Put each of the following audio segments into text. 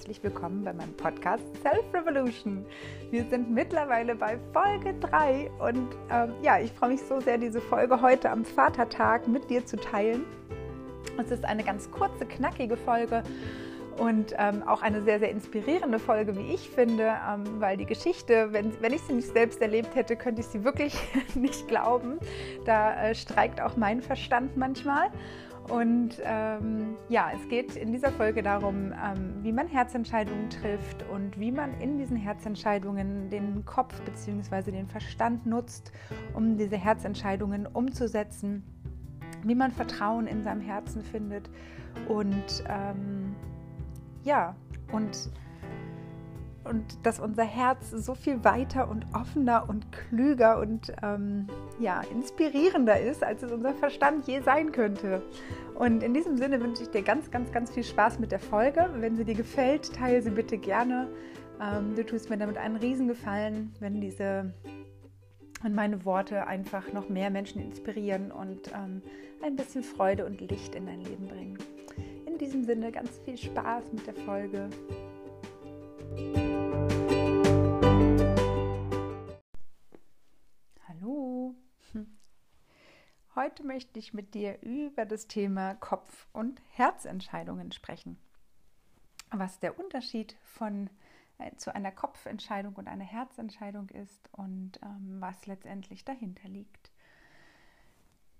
herzlich willkommen bei meinem Podcast Self Revolution. Wir sind mittlerweile bei Folge 3 und ähm, ja, ich freue mich so sehr, diese Folge heute am Vatertag mit dir zu teilen. Es ist eine ganz kurze, knackige Folge und ähm, auch eine sehr, sehr inspirierende Folge, wie ich finde, ähm, weil die Geschichte, wenn, wenn ich sie nicht selbst erlebt hätte, könnte ich sie wirklich nicht glauben. Da äh, streikt auch mein Verstand manchmal. Und ähm, ja, es geht in dieser Folge darum, ähm, wie man Herzentscheidungen trifft und wie man in diesen Herzentscheidungen den Kopf bzw. den Verstand nutzt, um diese Herzentscheidungen umzusetzen, wie man Vertrauen in seinem Herzen findet und ähm, ja, und und dass unser Herz so viel weiter und offener und klüger und ähm, ja, inspirierender ist, als es unser Verstand je sein könnte. Und in diesem Sinne wünsche ich dir ganz, ganz, ganz viel Spaß mit der Folge. Wenn sie dir gefällt, teile sie bitte gerne. Ähm, du tust mir damit einen Riesengefallen, wenn diese wenn meine Worte einfach noch mehr Menschen inspirieren und ähm, ein bisschen Freude und Licht in dein Leben bringen. In diesem Sinne ganz viel Spaß mit der Folge. Heute möchte ich mit dir über das Thema Kopf- und Herzentscheidungen sprechen. Was der Unterschied von äh, zu einer Kopfentscheidung und einer Herzentscheidung ist und ähm, was letztendlich dahinter liegt.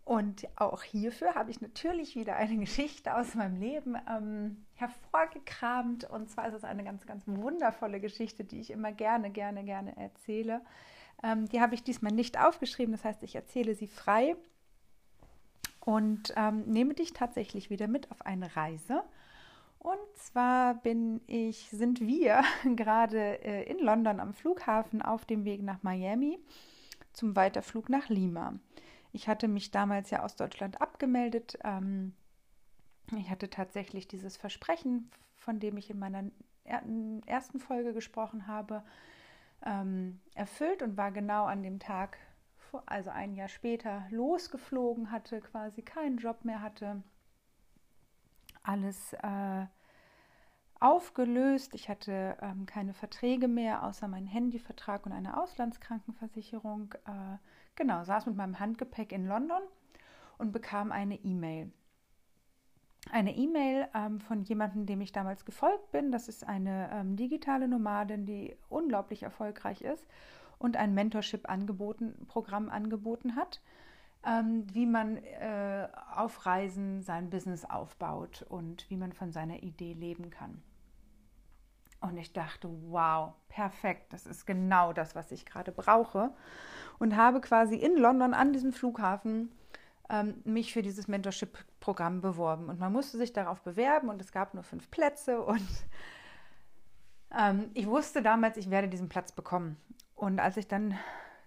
Und auch hierfür habe ich natürlich wieder eine Geschichte aus meinem Leben ähm, hervorgekramt. Und zwar ist es eine ganz, ganz wundervolle Geschichte, die ich immer gerne, gerne, gerne erzähle. Ähm, die habe ich diesmal nicht aufgeschrieben, das heißt, ich erzähle sie frei und ähm, nehme dich tatsächlich wieder mit auf eine Reise. Und zwar bin ich, sind wir gerade äh, in London am Flughafen auf dem Weg nach Miami zum Weiterflug nach Lima. Ich hatte mich damals ja aus Deutschland abgemeldet. Ähm, ich hatte tatsächlich dieses Versprechen, von dem ich in meiner ersten Folge gesprochen habe, ähm, erfüllt und war genau an dem Tag also ein Jahr später, losgeflogen hatte, quasi keinen Job mehr hatte, alles äh, aufgelöst. Ich hatte ähm, keine Verträge mehr, außer meinen Handyvertrag und eine Auslandskrankenversicherung. Äh, genau, saß mit meinem Handgepäck in London und bekam eine E-Mail. Eine E-Mail ähm, von jemandem, dem ich damals gefolgt bin. Das ist eine ähm, digitale Nomadin, die unglaublich erfolgreich ist und ein Mentorship-Programm angeboten hat, ähm, wie man äh, auf Reisen sein Business aufbaut und wie man von seiner Idee leben kann. Und ich dachte, wow, perfekt, das ist genau das, was ich gerade brauche. Und habe quasi in London an diesem Flughafen ähm, mich für dieses Mentorship-Programm beworben. Und man musste sich darauf bewerben und es gab nur fünf Plätze. Und ähm, ich wusste damals, ich werde diesen Platz bekommen. Und als ich dann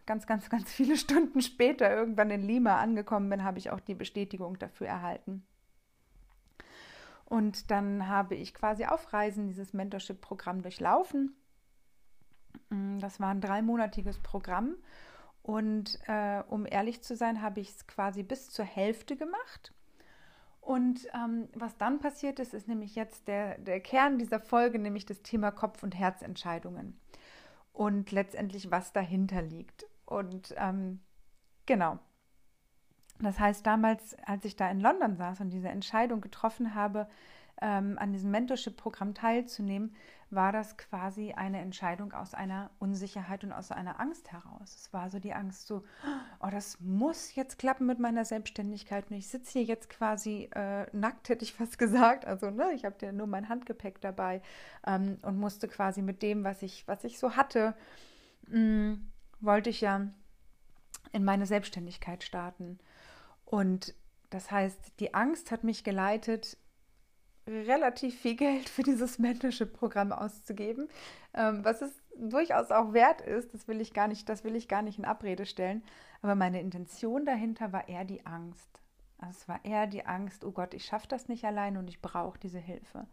ganz, ganz, ganz viele Stunden später irgendwann in Lima angekommen bin, habe ich auch die Bestätigung dafür erhalten. Und dann habe ich quasi auf Reisen dieses Mentorship-Programm durchlaufen. Mm, das war ein dreimonatiges Programm. Und äh, um ehrlich zu sein, habe ich es quasi bis zur Hälfte gemacht. Und ähm, was dann passiert ist, ist nämlich jetzt der, der Kern dieser Folge, nämlich das Thema Kopf- und Herzentscheidungen und letztendlich, was dahinter liegt. Und ähm, genau. Das heißt, damals, als ich da in London saß und diese Entscheidung getroffen habe, ähm, an diesem Mentorship-Programm teilzunehmen, war das quasi eine Entscheidung aus einer Unsicherheit und aus einer Angst heraus. Es war so die Angst, so, oh, das muss jetzt klappen mit meiner Selbstständigkeit. Und ich sitze hier jetzt quasi äh, nackt, hätte ich fast gesagt. Also, ne, ich habe ja nur mein Handgepäck dabei ähm, und musste quasi mit dem, was ich, was ich so hatte, mh, mm, wollte ich ja in meine Selbstständigkeit starten. Und das heißt, die Angst hat mich geleitet, relativ viel Geld für dieses Mentorship-Programm auszugeben, ähm, was es durchaus auch wert ist. Das will ich gar nicht, das will ich gar nicht in Abrede stellen. Aber meine Intention dahinter war eher die Angst. Also es war eher die Angst, oh Gott, ich schaffe das nicht allein und ich brauche diese Hilfe.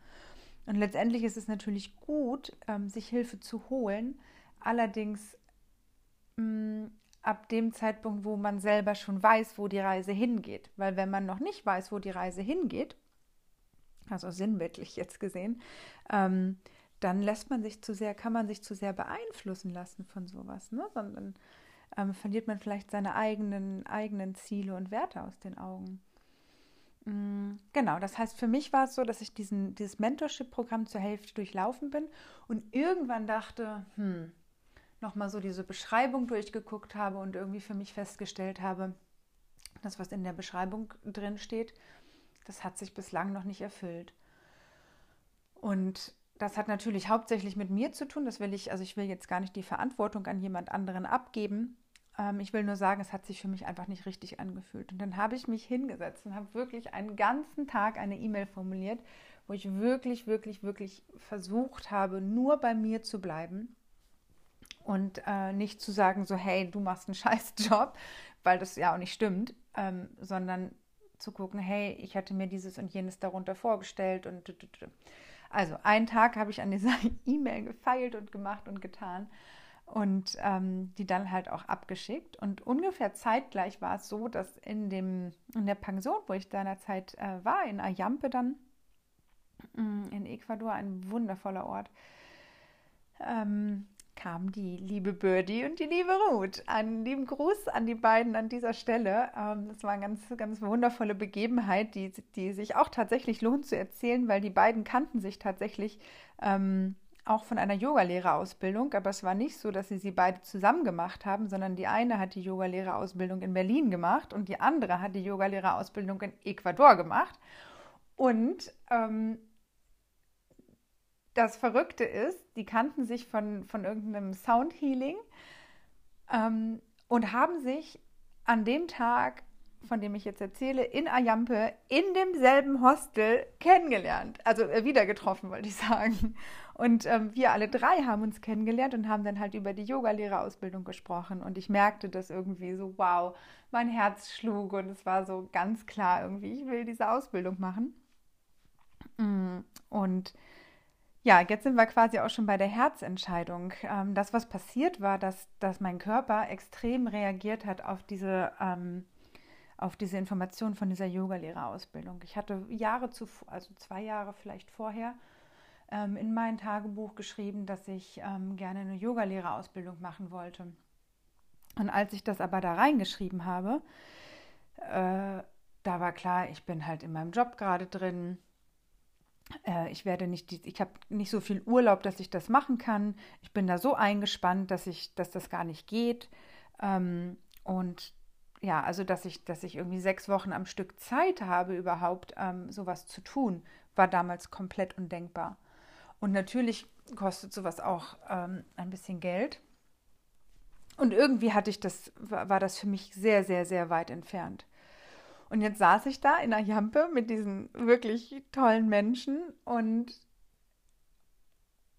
Und letztendlich ist es natürlich gut, ähm, sich Hilfe zu holen. Allerdings mh, mm, ab dem Zeitpunkt, wo man selber schon weiß, wo die Reise hingeht. Weil wenn man noch nicht weiß, wo die Reise hingeht, also sinnbildlich jetzt gesehen, ähm, dann lässt man sich zu sehr, kann man sich zu sehr beeinflussen lassen von sowas, ne? Sondern ähm, verliert man vielleicht seine eigenen, eigenen Ziele und Werte aus den Augen. Mm, genau, das heißt, für mich war es so, dass ich diesen, dieses Mentorship-Programm zur Hälfte durchlaufen bin und irgendwann dachte, hm, nochmal so diese Beschreibung durchgeguckt habe und irgendwie für mich festgestellt habe, das, was in der Beschreibung drin steht, das hat sich bislang noch nicht erfüllt. Und das hat natürlich hauptsächlich mit mir zu tun. Das will ich, also ich will jetzt gar nicht die Verantwortung an jemand anderen abgeben. Ähm, ich will nur sagen, es hat sich für mich einfach nicht richtig angefühlt. Und dann habe ich mich hingesetzt und habe wirklich einen ganzen Tag eine E-Mail formuliert, wo ich wirklich, wirklich, wirklich versucht habe, nur bei mir zu bleiben und äh, nicht zu sagen, so, hey, du machst einen scheiß Job, weil das ja auch nicht stimmt, ähm, sondern zu gucken, hey, ich hatte mir dieses und jenes darunter vorgestellt und also einen Tag habe ich an dieser E-Mail gefeilt und gemacht und getan und ähm, die dann halt auch abgeschickt. Und ungefähr zeitgleich war es so, dass in, dem, in der Pension, wo ich seinerzeit äh, war, in Ayampe dann, mm, in Ecuador, ein wundervoller Ort, ähm, kam die liebe Birdie und die liebe Ruth. Einen lieben Gruß an die beiden an dieser Stelle. Ähm, das war eine ganz, ganz wundervolle Begebenheit, die, die sich auch tatsächlich lohnt zu erzählen, weil die beiden kannten sich tatsächlich ähm, auch von einer Yogalehrerausbildung, aber es war nicht so, dass sie sie beide zusammen gemacht haben, sondern die eine hat die Yogalehrerausbildung in Berlin gemacht und die andere hat die Yogalehrerausbildung in Ecuador gemacht. Und ähm, das Verrückte ist, die kannten sich von, von irgendeinem Soundhealing ähm, und haben sich an dem Tag, von dem ich jetzt erzähle, in Ayampe in demselben Hostel kennengelernt. Also äh, wieder getroffen, wollte ich sagen. Und ähm, wir alle drei haben uns kennengelernt und haben dann halt über die Yogalehrerausbildung gesprochen. Und ich merkte das irgendwie so, wow, mein Herz schlug und es war so ganz klar irgendwie, ich will diese Ausbildung machen. Mm, und ja, jetzt sind wir quasi auch schon bei der Herzentscheidung. Ähm, das, was passiert war, dass, dass mein Körper extrem reagiert hat auf diese, ähm, auf diese Information von dieser Yogalehrerausbildung. Ich hatte Jahre zuvor, also zwei Jahre vielleicht vorher, ähm, in mein Tagebuch geschrieben, dass ich gerne eine Yogalehrerausbildung machen wollte. Und als ich das aber da reingeschrieben habe, äh, da war klar, ich bin halt in meinem Job gerade drin ich werde nicht, ich habe nicht so viel Urlaub, dass ich das machen kann. Ich bin da so eingespannt, dass ich, dass das gar nicht geht. Ähm, und ja, also dass ich, dass ich irgendwie sechs Wochen am Stück Zeit habe, überhaupt ähm, sowas zu tun, war damals komplett undenkbar. Und natürlich kostet sowas auch ähm, ein bisschen Geld. Und irgendwie hatte ich das, war das für mich sehr, sehr, sehr weit entfernt. Und jetzt saß ich da in der Jampe mit diesen wirklich tollen Menschen und,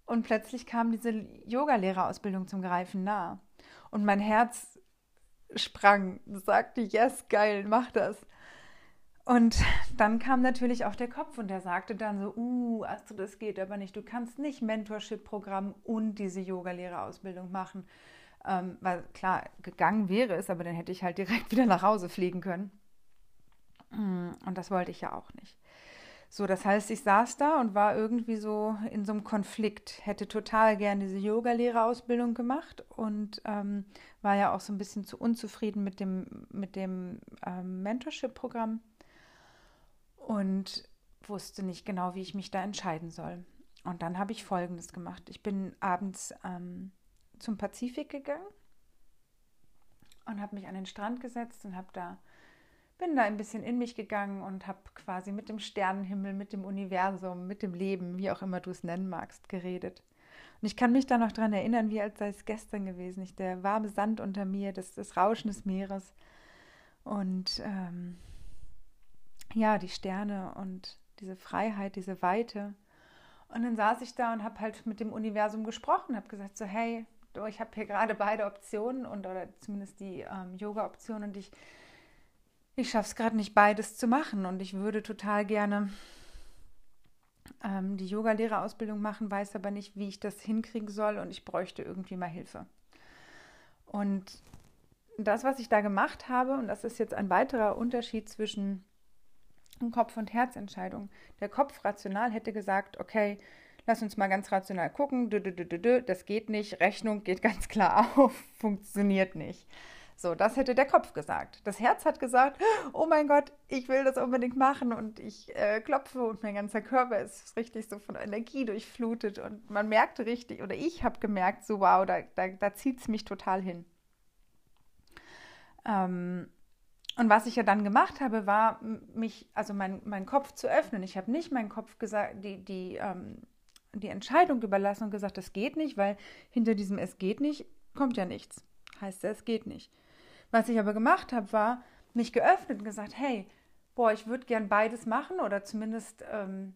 und plötzlich kam diese Yogalehrerausbildung zum Greifen nah. Und mein Herz sprang, sagte, yes, geil, mach das. Und dann kam natürlich auch der Kopf und der sagte dann so, uh, Astrid, das geht aber nicht. Du kannst nicht Mentorship-Programm und diese Yogalehrerausbildung machen. Ähm, weil klar, gegangen wäre es, aber dann hätte ich halt direkt wieder nach Hause fliegen können. Mm, und das wollte ich ja auch nicht. So, das heißt, ich saß da und war irgendwie so in so einem Konflikt, hätte total gerne diese Yoga-Lehrerausbildung gemacht und ähm, war ja auch so ein bisschen zu unzufrieden mit dem, mit dem ähm, Mentorship-Programm und wusste nicht genau, wie ich mich da entscheiden soll. Und dann habe ich Folgendes gemacht. Ich bin abends ähm, zum Pazifik gegangen und habe mich an den Strand gesetzt und habe da bin da ein bisschen in mich gegangen und habe quasi mit dem Sternenhimmel, mit dem Universum, mit dem Leben, wie auch immer du es nennen magst, geredet. Und ich kann mich da noch daran erinnern, wie als sei es gestern gewesen. Ich, der warme Sand unter mir, das, das Rauschen des Meeres und ähm, ja, die Sterne und diese Freiheit, diese Weite. Und dann saß ich da und habe halt mit dem Universum gesprochen, habe gesagt so, hey, ich habe hier gerade beide Optionen und oder zumindest die ähm, Yoga-Option und ich ich schaffe es gerade nicht, beides zu machen. Und ich würde total gerne ähm, die Yoga-Lehrerausbildung machen, weiß aber nicht, wie ich das hinkriegen soll und ich bräuchte irgendwie mal Hilfe. Und das, was ich da gemacht habe, und das ist jetzt ein weiterer Unterschied zwischen Kopf- und Herzentscheidung. Der Kopf rational hätte gesagt, okay, lass uns mal ganz rational gucken, das geht nicht, Rechnung geht ganz klar auf, funktioniert nicht. So, das hätte der Kopf gesagt. Das Herz hat gesagt, oh mein Gott, ich will das unbedingt machen und ich äh, klopfe und mein ganzer Körper ist richtig so von Energie durchflutet und man merkte richtig, oder ich habe gemerkt, so wow, da, da, da zieht es mich total hin. Ähm, und was ich ja dann gemacht habe, war mich, also mein, mein Kopf zu öffnen. Ich habe nicht meinen Kopf gesagt, die, die, ähm, die Entscheidung überlassen und gesagt, das geht nicht, weil hinter diesem Es geht nicht kommt ja nichts. Heißt ja, es geht nicht. Was ich aber gemacht habe, war mich geöffnet und gesagt, hey, boah, ich würde gern beides machen oder zumindest ähm,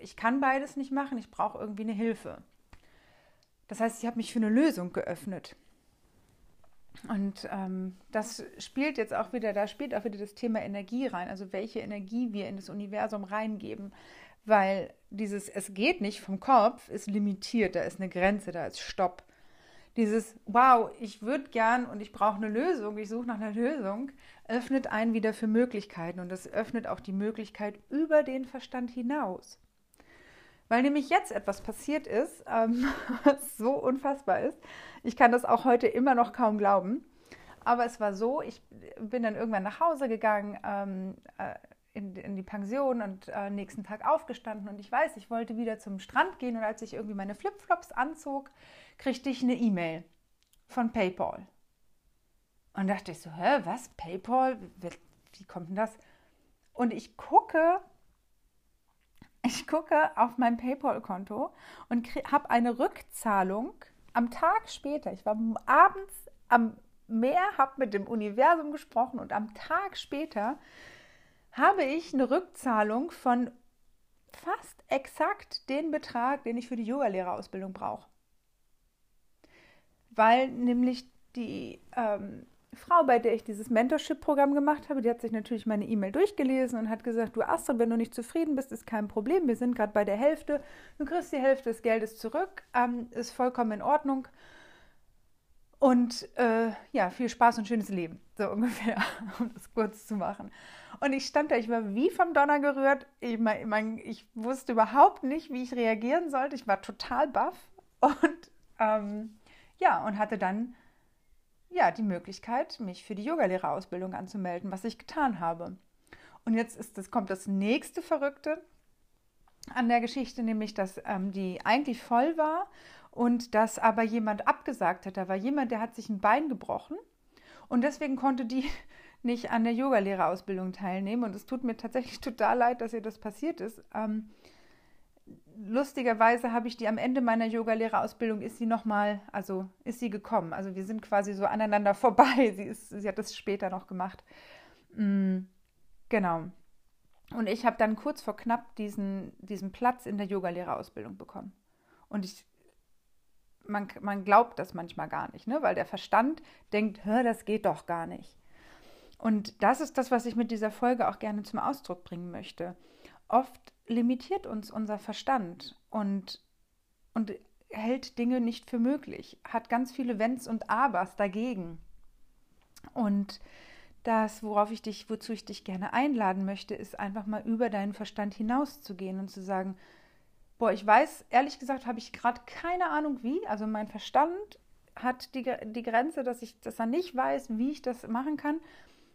ich kann beides nicht machen, ich brauche irgendwie eine Hilfe. Das heißt, ich habe mich für eine Lösung geöffnet. Und ähm, das spielt jetzt auch wieder, da spielt auch wieder das Thema Energie rein, also welche Energie wir in das Universum reingeben, weil dieses Es geht nicht vom Kopf ist limitiert, da ist eine Grenze, da ist Stopp dieses Wow, ich würde gern und ich brauche eine Lösung, ich suche nach einer Lösung, öffnet einen wieder für Möglichkeiten und das öffnet auch die Möglichkeit über den Verstand hinaus. Weil nämlich jetzt etwas passiert ist, ähm, was so unfassbar ist. Ich kann das auch heute immer noch kaum glauben. Aber es war so, ich bin dann irgendwann nach Hause gegangen, ähm, äh, in, in, die Pension und äh, nächsten Tag aufgestanden und ich weiß, ich wollte wieder zum Strand gehen und als ich irgendwie meine Flipflops anzog, kriegte ich eine E-Mail von PayPal. Und dachte ich so, hä, was? PayPal? Wie, kommt denn das? Und ich gucke, ich gucke auf mein PayPal-Konto und habe eine Rückzahlung am Tag später. Ich war abends am Meer, habe mit dem Universum gesprochen und am Tag später habe ich eine Rückzahlung von fast exakt den Betrag, den ich für die Yogalehrerausbildung brauche weil nämlich die ähm, Frau, bei der ich dieses Mentorship-Programm gemacht habe, die hat sich natürlich meine E-Mail durchgelesen und hat gesagt, du Astrid, wenn du nicht zufrieden bist, ist kein Problem. Wir sind gerade bei der Hälfte. Du kriegst die Hälfte des Geldes zurück. Ähm, ist vollkommen in Ordnung. Und äh, ja, viel Spaß und schönes Leben, so ungefähr, um das kurz zu machen. Und ich stand da, ich war wie vom Donner gerührt. Ich, mein, ich wusste überhaupt nicht, wie ich reagieren sollte. Ich war total baff. Und ähm, ja, und hatte dann ja die Möglichkeit, mich für die Yogalehrerausbildung anzumelden, was ich getan habe. Und jetzt ist das, kommt das nächste Verrückte an der Geschichte, nämlich dass ähm, die eigentlich voll war und dass aber jemand abgesagt hat. Da war jemand, der hat sich ein Bein gebrochen und deswegen konnte die nicht an der Yogalehrerausbildung teilnehmen. Und es tut mir tatsächlich total leid, dass ihr das passiert ist. Ähm, lustigerweise habe ich die am Ende meiner Yogalehrerausbildung ist sie nochmal, also ist sie gekommen. Also wir sind quasi so aneinander vorbei. Sie, ist, sie hat das später noch gemacht. Mm, genau. Und ich habe dann kurz vor knapp diesen, diesen Platz in der Yogalehrerausbildung bekommen. Und ich, man, man glaubt das manchmal gar nicht, ne? weil der Verstand denkt, das geht doch gar nicht. Und das ist das, was ich mit dieser Folge auch gerne zum Ausdruck bringen möchte. Oft limitiert uns unser Verstand und, und hält Dinge nicht für möglich, hat ganz viele Wenns und Abers dagegen. Und das, worauf ich dich, wozu ich dich gerne einladen möchte, ist einfach mal über deinen Verstand hinauszugehen und zu sagen, boah, ich weiß, ehrlich gesagt, habe ich gerade keine Ahnung wie. Also mein Verstand hat die, die Grenze, dass ich, dass er nicht weiß, wie ich das machen kann.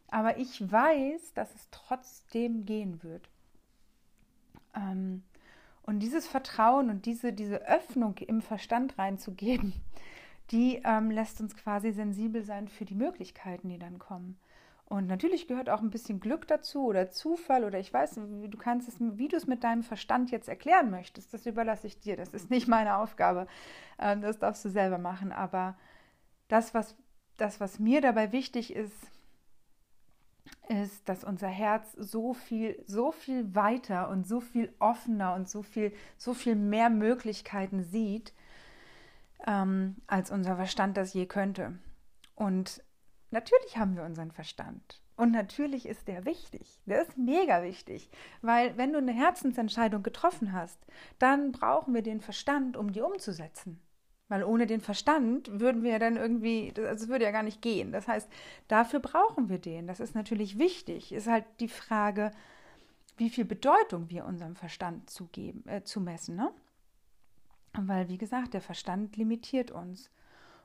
Aber ich weiß, dass es trotzdem gehen wird. Ähm, und dieses Vertrauen und diese, diese Öffnung im Verstand reinzugeben, die ähm, lässt uns quasi sensibel sein für die Möglichkeiten, die dann kommen. Und natürlich gehört auch ein bisschen Glück dazu oder Zufall oder ich weiß, du kannst es, wie du es mit deinem Verstand jetzt erklären möchtest, das überlasse ich dir. Das ist nicht meine Aufgabe. Ähm, das darfst du selber machen. Aber das, was, das, was mir dabei wichtig ist, ist, dass unser Herz so viel, so viel weiter und so viel offener und so viel, so viel mehr Möglichkeiten sieht, ähm, als unser Verstand das je könnte. Und natürlich haben wir unseren Verstand. Und natürlich ist der wichtig. Der ist mega wichtig. Weil wenn du eine Herzensentscheidung getroffen hast, dann brauchen wir den Verstand, um die umzusetzen. Weil ohne den Verstand würden wir ja dann irgendwie, das würde ja gar nicht gehen. Das heißt, dafür brauchen wir den. Das ist natürlich wichtig. Ist halt die Frage, wie viel Bedeutung wir unserem Verstand zugeben, äh, zumessen. Ne? Weil, wie gesagt, der Verstand limitiert uns.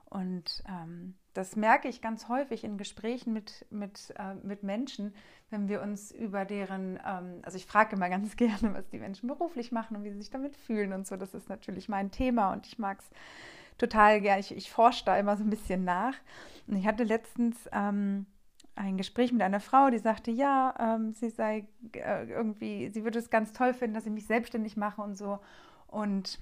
Und ähm, das merke ich ganz häufig in Gesprächen mit, mit, äh, mit Menschen, wenn wir uns über deren, ähm, also ich frage immer ganz gerne, was die Menschen beruflich machen und wie sie sich damit fühlen und so. Das ist natürlich mein Thema und ich mag es total gerne. Ich, ich forsche da immer so ein bisschen nach. Und ich hatte letztens ähm, ein Gespräch mit einer Frau, die sagte, ja, ähm, sie sei äh, irgendwie, sie würde es ganz toll finden, dass ich mich selbstständig mache und so. Und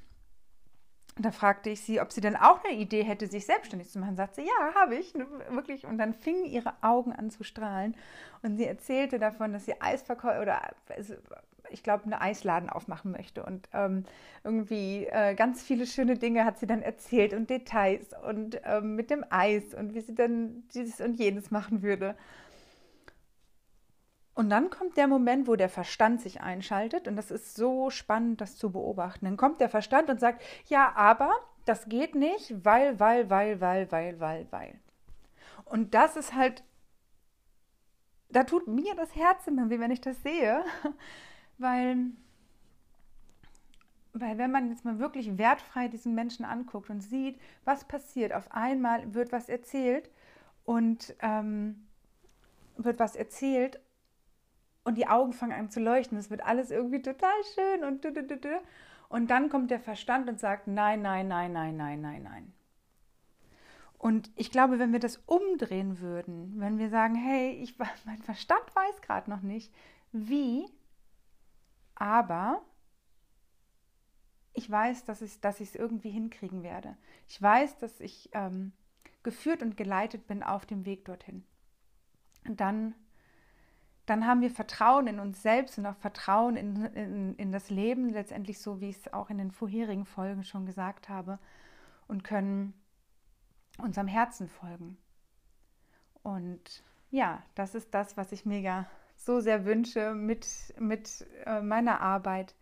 da fragte ich sie, ob sie denn auch eine Idee hätte, sich selbstständig zu machen. Sagt sie, ja, habe ich, wirklich. Und dann fingen ihre Augen an zu strahlen. Und sie erzählte davon, dass sie Eisverkäufer oder also, ich glaube, einen Eisladen aufmachen möchte. Und ähm, irgendwie äh, ganz viele schöne Dinge hat sie dann erzählt und Details und ähm, mit dem Eis und wie sie dann dieses und jenes machen würde. Und dann kommt der Moment, wo der Verstand sich einschaltet. Und das ist so spannend, das zu beobachten. Dann kommt der Verstand und sagt, ja, aber das geht nicht, weil, weil, weil, weil, weil, weil, weil. Und das ist halt, da tut mir das Herz immer weh, wenn ich das sehe. Weil, weil wenn man jetzt mal wirklich wertfrei diesen Menschen anguckt und sieht, was passiert, auf einmal wird was erzählt und ähm, wird was erzählt und die Augen fangen an zu leuchten. Es wird alles irgendwie total schön und du, du, du, und dann kommt der Verstand und sagt nein, nein, nein, nein, nein, nein, nein. Und ich glaube, wenn wir das umdrehen würden, wenn wir sagen, hey, ich, mein Verstand weiß gerade noch nicht, wie, aber ich weiß, dass ich es irgendwie hinkriegen werde. Ich weiß, dass ich ähm, geführt und geleitet bin auf dem Weg dorthin. Und dann dann haben wir Vertrauen in uns selbst und auch Vertrauen in, in, in das Leben, letztendlich so, wie ich es auch in den vorherigen Folgen schon gesagt habe, und können unserem Herzen folgen. Und ja, das ist das, was ich mir so sehr wünsche mit, mit äh, meiner Arbeit,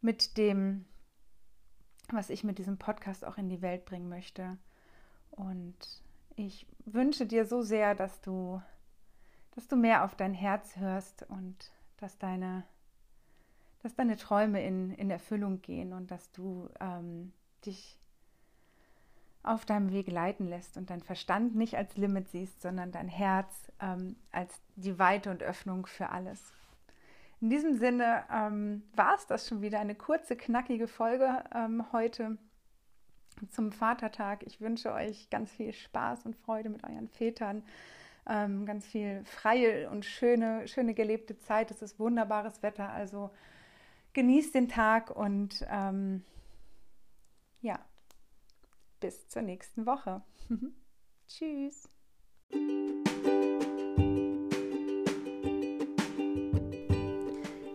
mit dem, was ich mit diesem Podcast auch in die Welt bringen möchte. Und ich wünsche dir so sehr, dass du dass du mehr auf dein Herz hörst und dass deine, dass deine Träume in, in Erfüllung gehen und dass du ähm, dich auf deinem Weg leiten lässt und dein Verstand nicht als Limit siehst, sondern dein Herz ähm, als die Weite und Öffnung für alles. In diesem Sinne ähm, war es das schon wieder, eine kurze, knackige Folge ähm, heute zum Vatertag. Ich wünsche euch ganz viel Spaß und Freude mit euren Vätern ähm, ganz viel freie und schöne, schöne gelebte Zeit. Es ist wunderbares Wetter, also genießt den Tag und ähm, ja, bis zur nächsten Woche. Tschüss.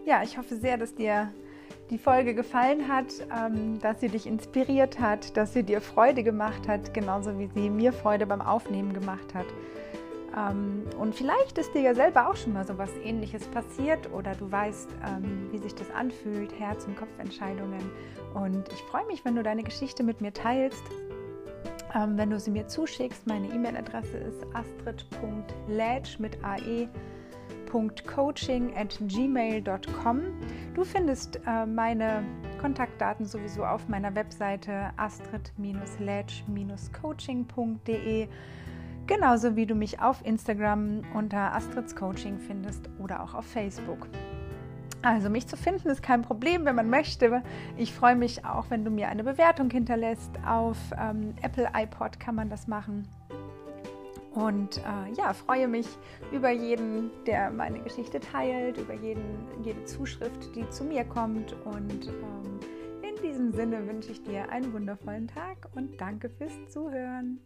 Ja, ich hoffe sehr, dass dir die Folge gefallen hat, ähm, dass sie dich inspiriert hat, dass sie dir Freude gemacht hat, genauso wie sie mir Freude beim Aufnehmen gemacht hat. Ähm, und vielleicht ist dir ja selber auch schon mal so was Ähnliches passiert oder du weißt, ähm, wie sich das anfühlt, Herz- und Kopfentscheidungen. Und ich freue mich, wenn du deine Geschichte mit mir teilst. Ähm, wenn du sie mir zuschickst, meine E-Mail-Adresse ist astrid.ledge mit ae coaching at gmail.com. Du findest äh, meine Kontaktdaten sowieso auf meiner Webseite astrid-ledge-coaching.de. Genauso wie du mich auf Instagram unter Astrids Coaching findest oder auch auf Facebook. Also mich zu finden ist kein Problem, wenn man möchte. Ich freue mich auch, wenn du mir eine Bewertung hinterlässt. Auf ähm, Apple iPod kann man das machen. Und äh, ja, freue mich über jeden, der meine Geschichte teilt, über jeden, jede Zuschrift, die zu mir kommt. Und ähm, in diesem Sinne wünsche ich dir einen wundervollen Tag und danke fürs Zuhören.